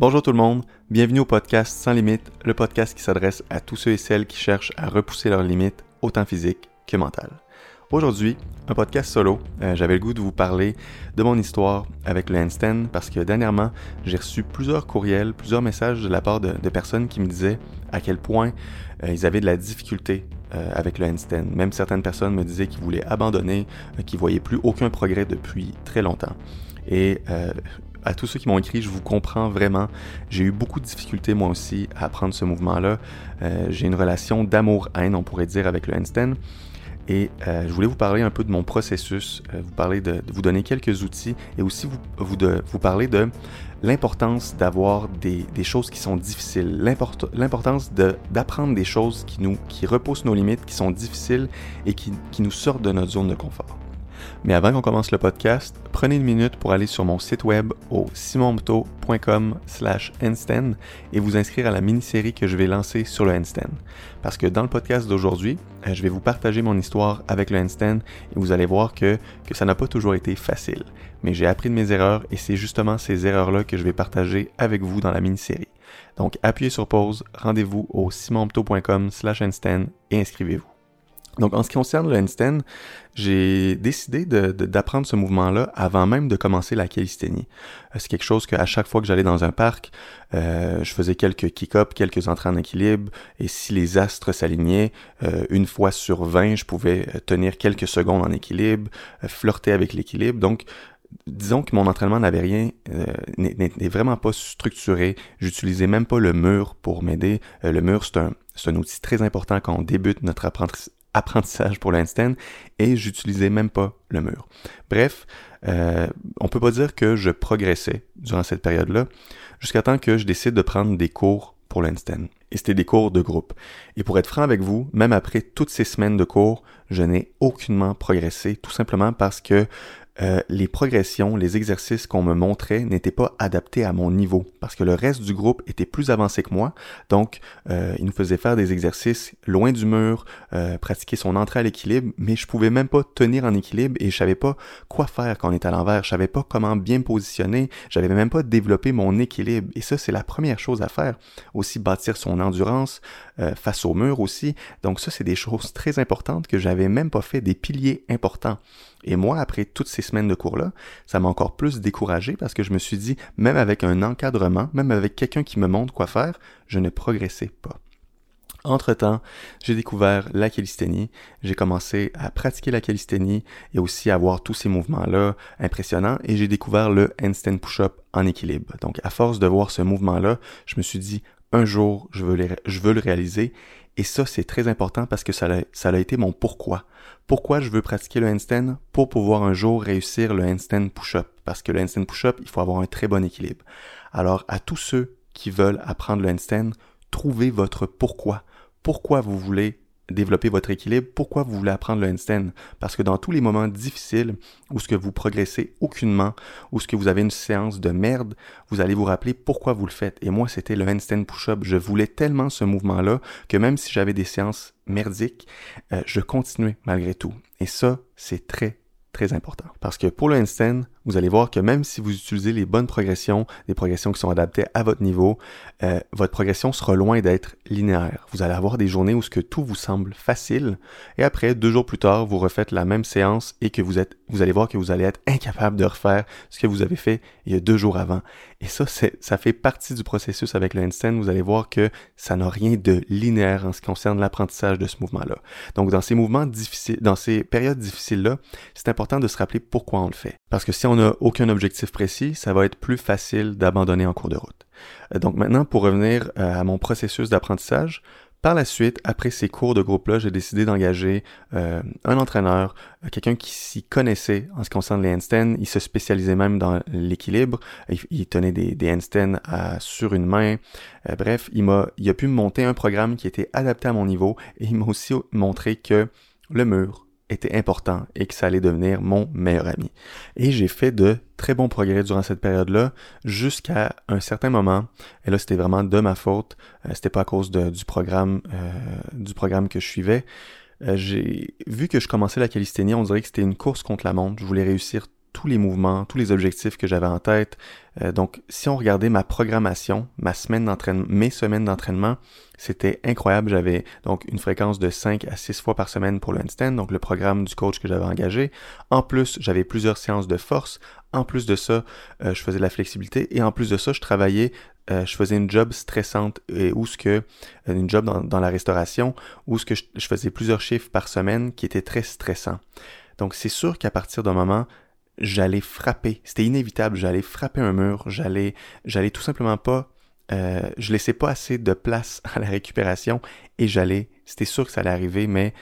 Bonjour tout le monde, bienvenue au podcast Sans Limites, le podcast qui s'adresse à tous ceux et celles qui cherchent à repousser leurs limites, autant physiques que mentales. Aujourd'hui, un podcast solo. Euh, j'avais le goût de vous parler de mon histoire avec le handstand parce que dernièrement, j'ai reçu plusieurs courriels, plusieurs messages de la part de, personnes qui me disaient à quel point euh, ils avaient de la difficulté euh, avec le handstand. Même certaines personnes me disaient qu'ils voulaient abandonner, qu'ils voyaient plus aucun progrès depuis très longtemps. À tous ceux qui m'ont écrit, je vous comprends vraiment. J'ai eu beaucoup de difficultés moi aussi à apprendre ce mouvement-là. Euh, j'ai une relation d'amour-haine, on pourrait dire, avec le handstand. Et euh, je voulais vous parler un peu de mon processus, euh, vous parler de, vous donner quelques outils et aussi vous, parler de l'importance d'avoir des, choses qui sont difficiles, l'importance d'apprendre des choses qui, nous, qui repoussent nos limites, qui sont difficiles et qui nous sortent de notre zone de confort. Mais avant qu'on commence le podcast, prenez une minute pour aller sur mon site web au simonto.com slash handstand et vous inscrire à la mini-série que je vais lancer sur le handstand. Parce que dans le podcast d'aujourd'hui, euh, je vais vous partager mon histoire avec le handstand et vous allez voir que, que ça n'a pas toujours été facile. Mais j'ai appris de mes erreurs et c'est justement ces erreurs-là que je vais partager avec vous dans la mini-série. Donc appuyez sur pause, rendez-vous au simonto.com slash handstand et inscrivez-vous. Donc, en ce qui concerne le handstand, j'ai décidé d'apprendre ce mouvement-là avant même de commencer la calisthénie. Euh, c'est quelque chose qu'à chaque fois que j'allais dans un parc, euh, je faisais quelques kick-ups, quelques entrées en équilibre, et si les astres s'alignaient, euh, une fois sur 20, je pouvais tenir quelques secondes en équilibre, flirter avec l'équilibre. Donc, disons que mon entraînement n'avait rien, n'est vraiment pas structuré. J'utilisais même pas le mur pour m'aider. le mur, c'est un outil très important quand on débute notre apprentissage apprentissage pour l'instant et j'utilisais même pas le mur. Bref, euh, on peut pas dire que je progressais durant cette période-là jusqu'à temps que je décide de prendre des cours pour l'instant. Et c'était des cours de groupe. Et pour être franc avec vous, même après toutes ces semaines de cours, je n'ai aucunement progressé, tout simplement parce que euh, les progressions, les exercices qu'on me montrait n'étaient pas adaptés à mon niveau parce que le reste du groupe était plus avancé que moi. Donc, euh, il nous faisait faire des exercices loin du mur, euh, pratiquer son entrée à l'équilibre, mais je pouvais même pas tenir en équilibre et je savais pas quoi faire quand on est à l'envers. Je savais pas comment bien positionner. J'avais même pas développé mon équilibre. Et ça, c'est la première chose à faire. Aussi bâtir son endurance face au mur aussi. Donc ça, c'est des choses très importantes que j'avais même pas fait, des piliers importants. Et moi, après toutes ces semaines de cours-là, ça m'a encore plus découragé parce que je me suis dit, même avec un encadrement, même avec quelqu'un qui me montre quoi faire, je ne progressais pas. Entre-temps, j'ai découvert la calisthénie, j'ai commencé à pratiquer la calisthénie et aussi à voir tous ces mouvements-là impressionnants et j'ai découvert le handstand push-up en équilibre. Donc à force de voir ce mouvement-là, je me suis dit un jour je veux, je veux le réaliser et ça, c'est très important parce que ça a, été mon pourquoi. Pourquoi je veux pratiquer le handstand? Pour pouvoir un jour réussir le handstand push-up. Parce que le handstand push-up, il faut avoir un très bon équilibre. Alors, à tous ceux qui veulent apprendre le handstand, trouvez votre pourquoi. Pourquoi vous voulez développer votre équilibre, pourquoi vous voulez apprendre le handstand? Parce que dans tous les moments difficiles où ce que vous progressez aucunement, où ce que vous avez une séance de merde, vous allez vous rappeler pourquoi vous le faites. Et moi, c'était le handstand push-up. Je voulais tellement ce mouvement-là que même si j'avais des séances merdiques, euh, je continuais malgré tout. Et ça, c'est très, très important. Parce que pour le handstand, vous allez voir que même si vous utilisez les bonnes progressions, des progressions qui sont adaptées à votre niveau, euh, votre progression sera loin d'être linéaire. Vous allez avoir des journées où ce que tout vous semble facile, et après, deux jours plus tard, vous refaites la même séance et que vous êtes, vous allez voir que vous allez être incapable de refaire ce que vous avez fait il y a deux jours avant. Et ça, ça fait partie du processus avec le handstand. Vous allez voir que ça n'a rien de linéaire en ce qui concerne l'apprentissage de ce mouvement-là. Donc, dans ces mouvements difficiles, dans ces périodes difficiles-là, c'est important de se rappeler pourquoi on le fait. Parce que si on n'a aucun objectif précis, ça va être plus facile d'abandonner en cours de route. Euh, donc maintenant, pour revenir euh, à mon processus d'apprentissage, par la suite, après ces cours de groupe-là, j'ai décidé d'engager euh, un entraîneur, quelqu'un qui s'y connaissait en ce qui concerne les handstands. Il se spécialisait même dans l'équilibre. Il, tenait des, handstands sur une main. bref, il m'a, il a pu monter un programme qui était adapté à mon niveau et il m'a aussi montré que le mur, était important et que ça allait devenir mon meilleur ami. Et j'ai fait de très bons progrès durant cette période-là jusqu'à un certain moment. Et là, c'était vraiment de ma faute. Euh, c'était pas à cause du programme, euh, du programme que je suivais. Euh, j'ai vu que je commençais la calisthénie, on dirait que c'était une course contre la montre. Je voulais réussir tous les mouvements, tous les objectifs que j'avais en tête. Euh, donc, si on regardait ma programmation, ma semaine d'entraînement, mes semaines d'entraînement, c'était incroyable. J'avais donc une fréquence de 5 à 6 fois par semaine pour le handstand, donc le programme du coach que j'avais engagé. En plus, j'avais plusieurs séances de force. En plus de ça, euh, je faisais de la flexibilité. Et en plus de ça, je travaillais euh, je faisais une job stressante et où ce que une job dans, la restauration où ce que je, je, faisais plusieurs chiffres par semaine qui étaient très stressants. Donc c'est sûr qu'à partir d'un moment, j'allais frapper. C'était inévitable. J'allais frapper un mur. J'allais, j'allais tout simplement pas. Euh, je laissais pas assez de place à la récupération et j'allais. C'était sûr que ça allait arriver, mais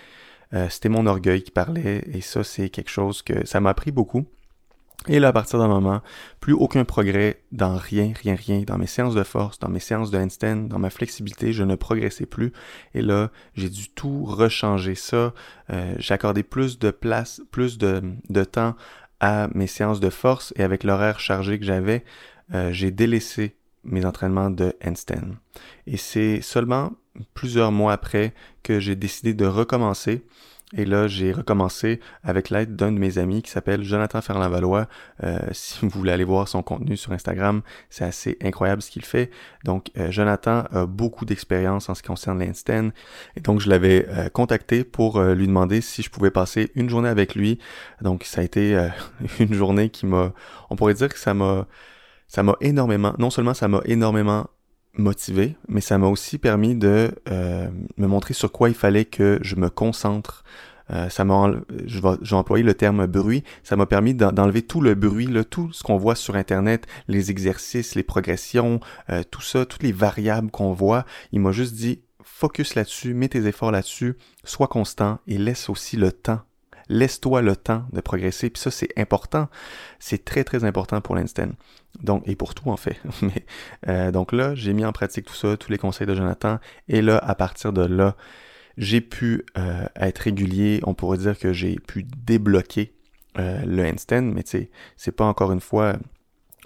euh, c'était mon orgueil qui parlait et ça c'est quelque chose que ça m'a appris beaucoup. Et là, à partir d'un moment, plus aucun progrès dans rien, rien, rien, dans mes séances de force, dans mes séances de handstand, dans ma flexibilité, je ne progressais plus. Et là, j'ai dû tout rechanger ça. Euh, j'ai accordé plus de place, plus de, de temps à mes séances de force et avec l'horaire chargé que j'avais, euh, j'ai délaissé mes entraînements de handstand. Et c'est seulement plusieurs mois après que j'ai décidé de recommencer et là, j'ai recommencé avec l'aide d'un de mes amis qui s'appelle Jonathan Ferland-Valois. Euh, si vous voulez aller voir son contenu sur Instagram, c'est assez incroyable ce qu'il fait. Donc, euh, Jonathan a beaucoup d'expérience en ce qui concerne l'Einstein. Et donc, je l'avais euh, contacté pour lui demander si je pouvais passer une journée avec lui. Donc, ça a été une journée qui m'a... On pourrait dire que ça m'a... Ça m'a énormément... Non seulement ça m'a énormément motivé, mais ça m'a aussi permis de euh, me montrer sur quoi il fallait que je me concentre. Euh, ça m'a, je vais, j'ai le terme bruit. Ça m'a permis d'enlever tout le bruit, là, tout ce qu'on voit sur Internet, les exercices, les progressions, euh, tout ça, toutes les variables qu'on voit. Il m'a juste dit focus là-dessus, mets tes efforts là-dessus, sois constant et laisse aussi le temps laisse-toi le temps de progresser. Puis ça, c'est important. C'est très, très important pour l'instant. Donc, et pour tout, en fait. Mais, euh, donc là, j'ai mis en pratique tout ça, tous les conseils de Jonathan. Et là, à partir de là, j'ai pu euh, être régulier. On pourrait dire que j'ai pu débloquer euh, le handstand, mais tu sais, c'est pas encore une fois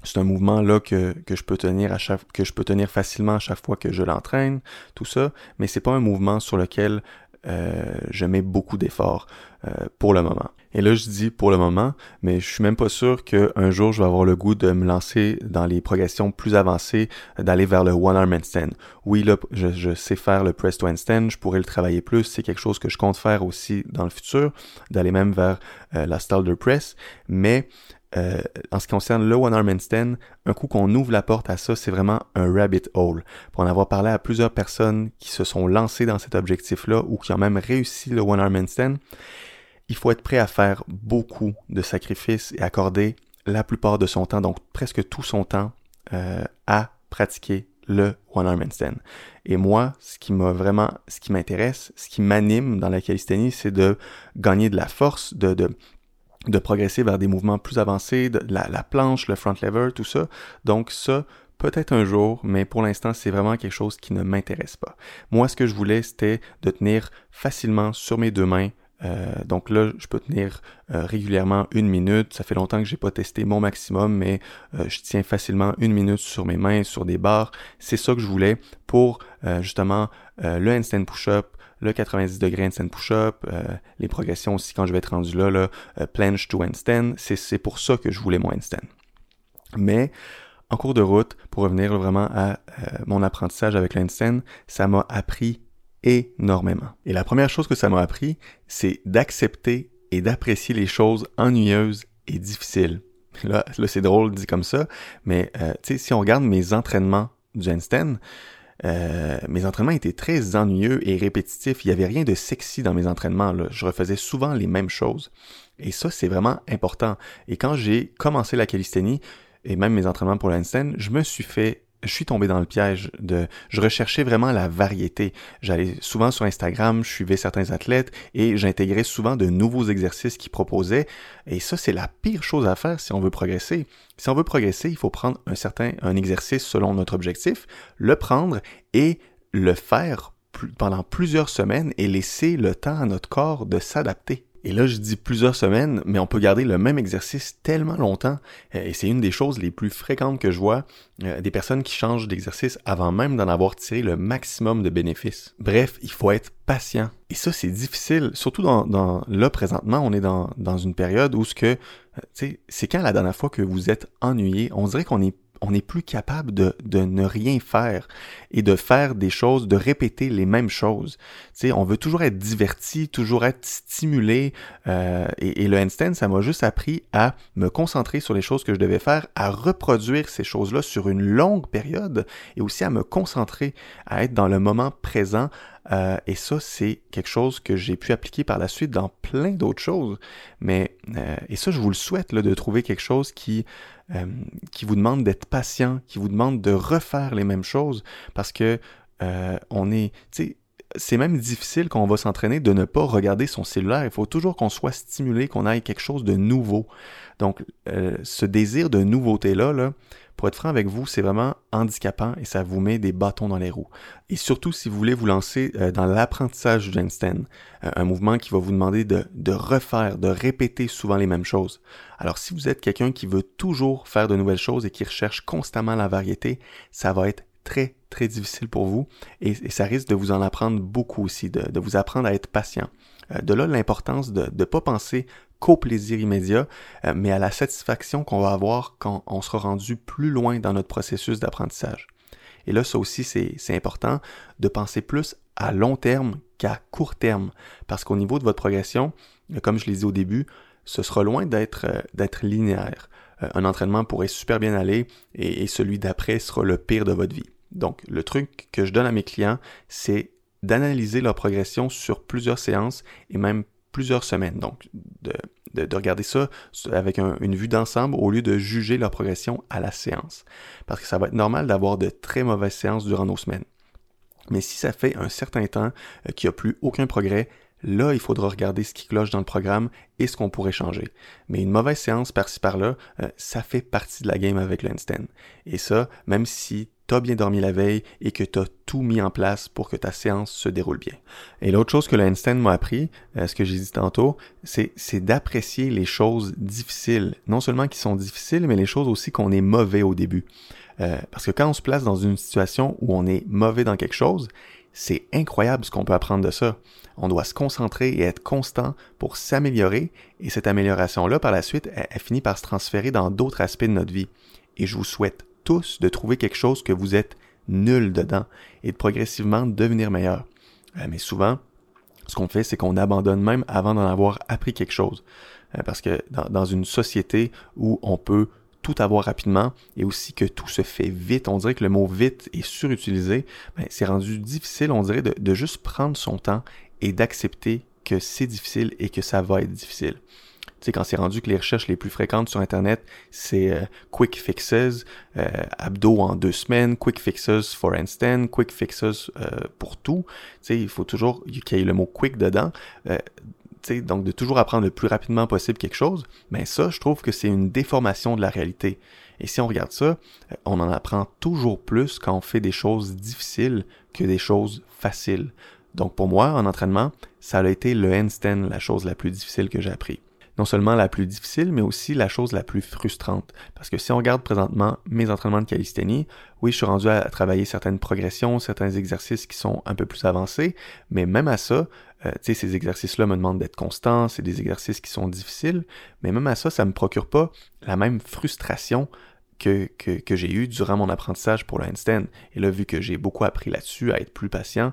c'est un mouvement là que, que je peux tenir à chaque que je peux tenir facilement à chaque fois que je l'entraîne, tout ça, mais c'est pas un mouvement sur lequel euh, je mets beaucoup d'efforts euh, pour le moment. Et là, je dis pour le moment, mais je suis même pas sûr qu'un jour je vais avoir le goût de me lancer dans les progressions plus avancées, d'aller vers le one arm handstand. Oui, là, je, sais faire le press to handstand, je pourrais le travailler plus. C'est quelque chose que je compte faire aussi dans le futur, d'aller même vers euh, la Stalder press. Mais euh, en ce qui concerne le One Arm Handstand, un coup qu'on ouvre la porte à ça, c'est vraiment un rabbit hole. Pour en avoir parlé à plusieurs personnes qui se sont lancées dans cet objectif-là ou qui ont même réussi le One Arm Handstand, il faut être prêt à faire beaucoup de sacrifices et accorder la plupart de son temps, donc presque tout son temps, euh, à pratiquer le One Arm Handstand. Et moi, ce qui m'a vraiment, ce qui m'intéresse, ce qui m'anime dans la calisthénie, c'est de gagner de la force, de, de de progresser vers des mouvements plus avancés, de la, la planche, le front lever, tout ça. Donc ça, peut-être un jour, mais pour l'instant, c'est vraiment quelque chose qui ne m'intéresse pas. Moi, ce que je voulais, c'était de tenir facilement sur mes deux mains. Euh, donc là, je peux tenir euh, régulièrement une minute. Ça fait longtemps que j'ai pas testé mon maximum, mais euh, je tiens facilement une minute sur mes mains, sur des barres. C'est ça que je voulais pour justement le handstand push-up, le 90 degrés handstand push-up, euh, les progressions aussi quand je vais être rendu là, là euh, planche to handstand, c'est pour ça que je voulais mon handstand. Mais en cours de route, pour revenir vraiment à euh, mon apprentissage avec le ça m'a appris énormément. Et la première chose que ça m'a appris, c'est d'accepter et d'apprécier les choses ennuyeuses et difficiles. Là, là c'est drôle dit comme ça, mais sais, si on regarde mes entraînements du handstand, euh, mes entraînements étaient très ennuyeux et répétitifs. Il n'y avait rien de sexy dans mes entraînements. Là. Je refaisais souvent les mêmes choses. Et ça, c'est vraiment important. Et quand j'ai commencé la calisthénie, et même mes entraînements pour l'handstand, je me suis fait je suis tombé dans le piège de je recherchais vraiment la variété. J'allais souvent sur Instagram, je suivais certains athlètes et j'intégrais souvent de nouveaux exercices qu'ils proposaient et ça c'est la pire chose à faire si on veut progresser. Si on veut progresser, il faut prendre un certain un exercice selon notre objectif, le prendre et le faire pendant plusieurs semaines et laisser le temps à notre corps de s'adapter. Et là, je dis plusieurs semaines, mais on peut garder le même exercice tellement longtemps. Euh, et c'est une des choses les plus fréquentes que je vois, euh, des personnes qui changent d'exercice avant même d'en avoir tiré le maximum de bénéfices. Bref, il faut être patient. Et ça, c'est difficile, surtout dans, dans là, présentement, on est dans, dans une période où ce que c'est quand la dernière fois que vous êtes ennuyé, on dirait qu'on est on n'est plus capable de, de, ne rien faire et de faire des choses, de répéter les mêmes choses. sais, on veut toujours être diverti, toujours être stimulé. Euh, et, le handstand, ça m'a juste appris à me concentrer sur les choses que je devais faire, à reproduire ces choses-là sur une longue période et aussi à me concentrer, à être dans le moment présent. Euh, et ça, c'est quelque chose que j'ai pu appliquer par la suite dans plein d'autres choses. Mais euh, et ça, je vous le souhaite de trouver quelque chose qui euh, qui vous demande d'être patient, qui vous demande de refaire les mêmes choses, parce que on est, c'est même difficile quand on va s'entraîner de ne pas regarder son cellulaire. Il faut toujours qu'on soit stimulé, qu'on aille quelque chose de nouveau. Donc, euh, ce désir de nouveauté-là, là, pour être franc avec vous, c'est vraiment handicapant et ça vous met des bâtons dans les roues. Et surtout si vous voulez vous lancer euh, dans l'apprentissage du handstand, euh, un mouvement qui va vous demander de, de refaire, de répéter souvent les mêmes choses. Alors si vous êtes quelqu'un qui veut toujours faire de nouvelles choses et qui recherche constamment la variété, ça va être très très difficile pour vous et, ça risque de vous en apprendre beaucoup aussi, de, vous apprendre à être patient. Euh, de là l'importance de ne pas penser qu'au plaisir immédiat, euh, mais à la satisfaction qu'on va avoir quand on sera rendu plus loin dans notre processus d'apprentissage. Et là, ça aussi, c'est important de penser plus à long terme qu'à court terme, parce qu'au niveau de votre progression, euh, comme je l'ai dit au début, ce sera loin d'être linéaire. Un entraînement pourrait super bien aller et celui d'après sera le pire de votre vie. Donc, le truc que je donne à mes clients, c'est d'analyser leur progression sur plusieurs séances et même plusieurs semaines. Donc, de, de, regarder ça avec une vue d'ensemble au lieu de juger leur progression à la séance. Parce que ça va être normal d'avoir de très mauvaises séances durant nos semaines. Mais si ça fait un certain temps euh, qu'il n'y a plus aucun progrès, là, il faudra regarder ce qui cloche dans le programme et ce qu'on pourrait changer. Mais une mauvaise séance par-ci par-là, euh, ça fait partie de la game avec le. Et ça, même si t'as bien dormi la veille et que t'as tout mis en place pour que ta séance se déroule bien. Et l'autre chose que le handstand m'a appris, euh, ce que j'ai dit tantôt, c'est, d'apprécier les choses difficiles. Non seulement qui sont difficiles, mais les choses aussi qu'on est mauvais au début. Euh, parce que quand on se place dans une situation où on est mauvais dans quelque chose, c'est incroyable ce qu'on peut apprendre de ça. On doit se concentrer et être constant pour s'améliorer, et cette amélioration-là, par la suite, elle finit par se transférer dans d'autres aspects de notre vie. Et je vous souhaite de trouver quelque chose que vous êtes nul dedans et de progressivement devenir meilleur. Euh, mais souvent, ce qu'on fait, c'est qu'on abandonne même avant d'en avoir appris quelque chose. Euh, parce que dans, une société où on peut tout avoir rapidement et aussi que tout se fait vite, on dirait que le mot vite est surutilisé, ben, c'est rendu difficile, on dirait, de juste prendre son temps et d'accepter que c'est difficile et que ça va être difficile. Tu sais, quand c'est rendu que les recherches les plus fréquentes sur Internet, c'est euh, quick fixes, euh, abdos en deux semaines, quick fixes for handstand, quick fixes euh, pour tout. Tu sais, il faut toujours qu'il y ait le mot quick dedans. tu sais, donc de toujours apprendre le plus rapidement possible quelque chose, mais ça, je trouve que c'est une déformation de la réalité. Et si on regarde ça, on en apprend toujours plus quand on fait des choses difficiles que des choses faciles. Donc pour moi, en entraînement, ça a été le handstand la chose la plus difficile que j'ai appris non seulement la plus difficile, mais aussi la chose la plus frustrante. Parce que si on regarde présentement mes entraînements de calisthénie, oui, je suis rendu à travailler certaines progressions, certains exercices qui sont un peu plus avancés, mais même à ça, euh, tu sais, ces exercices-là me demandent d'être constant, c'est des exercices qui sont difficiles, mais même à ça, ça me procure pas la même frustration que, que, que j'ai eu durant mon apprentissage pour le. Et là, vu que j'ai beaucoup appris là-dessus, à être plus patient,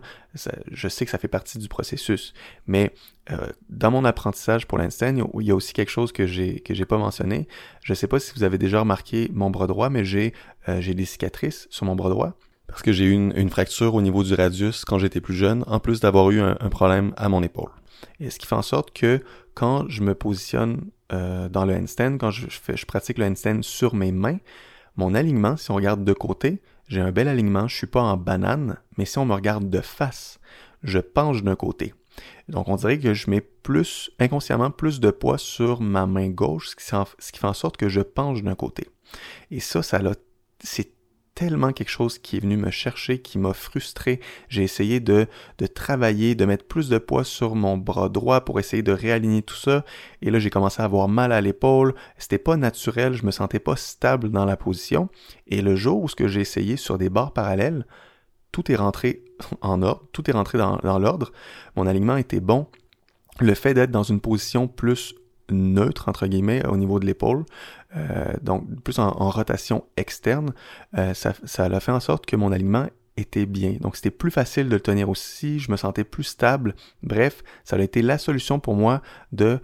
je sais que ça fait partie du processus. Mais euh, dans mon apprentissage pour l'handstand, il y a aussi quelque chose que j'ai que j'ai pas mentionné. Je sais pas si vous avez déjà remarqué mon bras droit, mais j'ai euh, j'ai des cicatrices sur mon bras droit parce que j'ai eu une, une, fracture au niveau du radius quand j'étais plus jeune, en plus d'avoir eu un, un problème à mon épaule. Et ce qui fait en sorte que quand je me positionne euh, dans le handstand, quand je, je pratique le handstand sur mes mains, mon alignement, si on regarde de côté, j'ai un bel alignement, je suis pas en banane, mais si on me regarde de face, je penche d'un côté. Donc on dirait que je mets plus, inconsciemment, plus de poids sur ma main gauche, ce qui, ce qui fait en sorte que je penche d'un côté. Et ça, ça c'est tellement quelque chose qui est venu me chercher, qui m'a frustré. J'ai essayé de, de travailler, de mettre plus de poids sur mon bras droit pour essayer de réaligner tout ça. Et là, j'ai commencé à avoir mal à l'épaule. C'était pas naturel, je me sentais pas stable dans la position. Et le jour où ce que j'ai essayé sur des barres parallèles, tout est rentré en ordre, tout est rentré dans, dans l'ordre. Mon alignement était bon. Le fait d'être dans une position plus neutre, entre guillemets, au niveau de l'épaule, donc plus en, rotation externe, ça, ça a fait en sorte que mon alignement était bien. Donc c'était plus facile de le tenir aussi, je me sentais plus stable. Bref, ça a été la solution pour moi de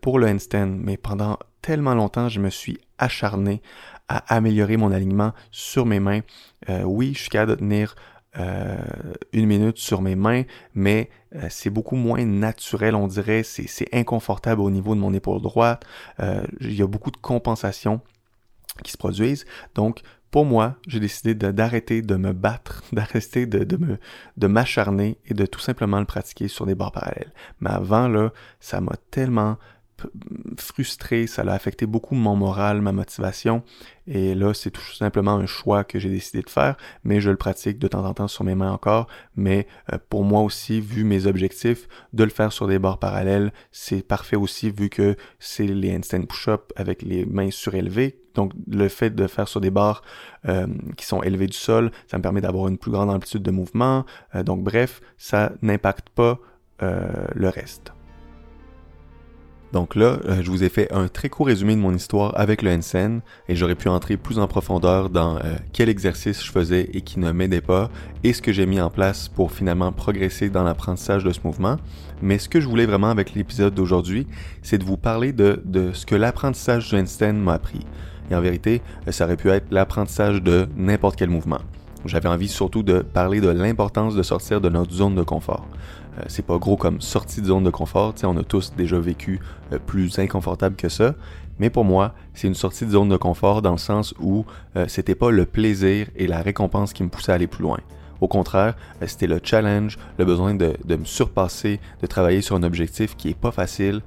pour le handstand. Mais pendant tellement longtemps, je me suis acharné à améliorer mon alignement sur mes mains. oui, je suis de tenir euh, une minute sur mes mains, mais euh, c'est beaucoup moins naturel, on dirait. C'est inconfortable au niveau de mon épaule droite. Euh, il y a beaucoup de compensations qui se produisent. Donc, pour moi, j'ai décidé d'arrêter de, me battre, d'arrêter de, de, me de m'acharner et de tout simplement le pratiquer sur des bords parallèles. Mais avant là, ça m'a tellement frustré, ça a affecté beaucoup mon moral, ma motivation. Et là, c'est tout simplement un choix que j'ai décidé de faire, mais je le pratique de temps en temps sur mes mains encore. Mais euh, pour moi aussi, vu mes objectifs, de le faire sur des barres parallèles, c'est parfait aussi vu que c'est les handstand push-up avec les mains surélevées. Donc le fait de faire sur des barres euh, qui sont élevées du sol, ça me permet d'avoir une plus grande amplitude de mouvement. Euh, donc bref, ça n'impacte pas le reste. Donc là, euh, je vous ai fait un très court résumé de mon histoire avec le handstand et j'aurais pu entrer plus en profondeur dans euh, quel exercice je faisais et qui ne m'aidait pas et ce que j'ai mis en place pour finalement progresser dans l'apprentissage de ce mouvement. Mais ce que je voulais vraiment avec l'épisode d'aujourd'hui, c'est de vous parler de, de ce que l'apprentissage du handstand m'a appris. Et en vérité, euh, ça aurait pu être l'apprentissage de n'importe quel mouvement. J'avais envie surtout de parler de l'importance de sortir de notre zone de confort. Euh, c'est pas gros comme sortie de zone de confort, on a tous déjà vécu euh, plus inconfortable que ça, mais pour moi, c'est une sortie de zone de confort dans le sens où euh, c'était pas le plaisir et la récompense qui me poussaient à aller plus loin. Au contraire, c'était le challenge, le besoin de, de, me surpasser, de travailler sur un objectif qui est pas facile,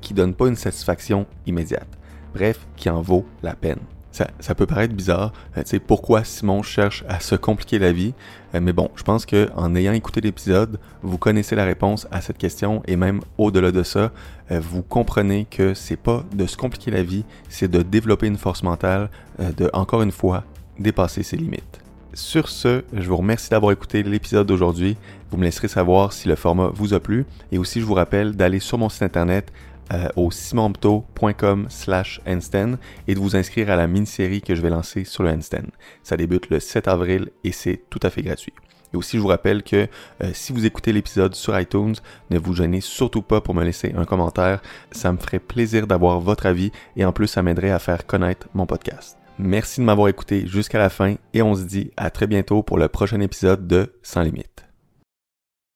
qui donne pas une satisfaction immédiate. Bref, qui en vaut la peine. Ça, peut paraître bizarre, euh, sais, pourquoi Simon cherche à se compliquer la vie, euh, mais bon, je pense que en ayant écouté l'épisode, vous connaissez la réponse à cette question et même au-delà de ça, euh, vous comprenez que c'est pas de se compliquer la vie, c'est de développer une force mentale, de encore une fois dépasser ses limites. Sur ce, je vous remercie d'avoir écouté l'épisode d'aujourd'hui. Vous me laisserez savoir si le format vous a plu et aussi je vous rappelle d'aller sur mon site internet euh, au simonpto.com slash handstand et de vous inscrire à la mini-série que je vais lancer sur le handstand. Ça débute le 7 avril et c'est tout à fait gratuit. Et aussi, je vous rappelle que euh, si vous écoutez l'épisode sur iTunes, ne vous gênez surtout pas pour me laisser un commentaire. Ça me ferait plaisir d'avoir votre avis et en plus, ça m'aiderait à faire connaître mon podcast. Merci de m'avoir écouté jusqu'à la fin et on se dit à très bientôt pour le prochain épisode de Sans Limite.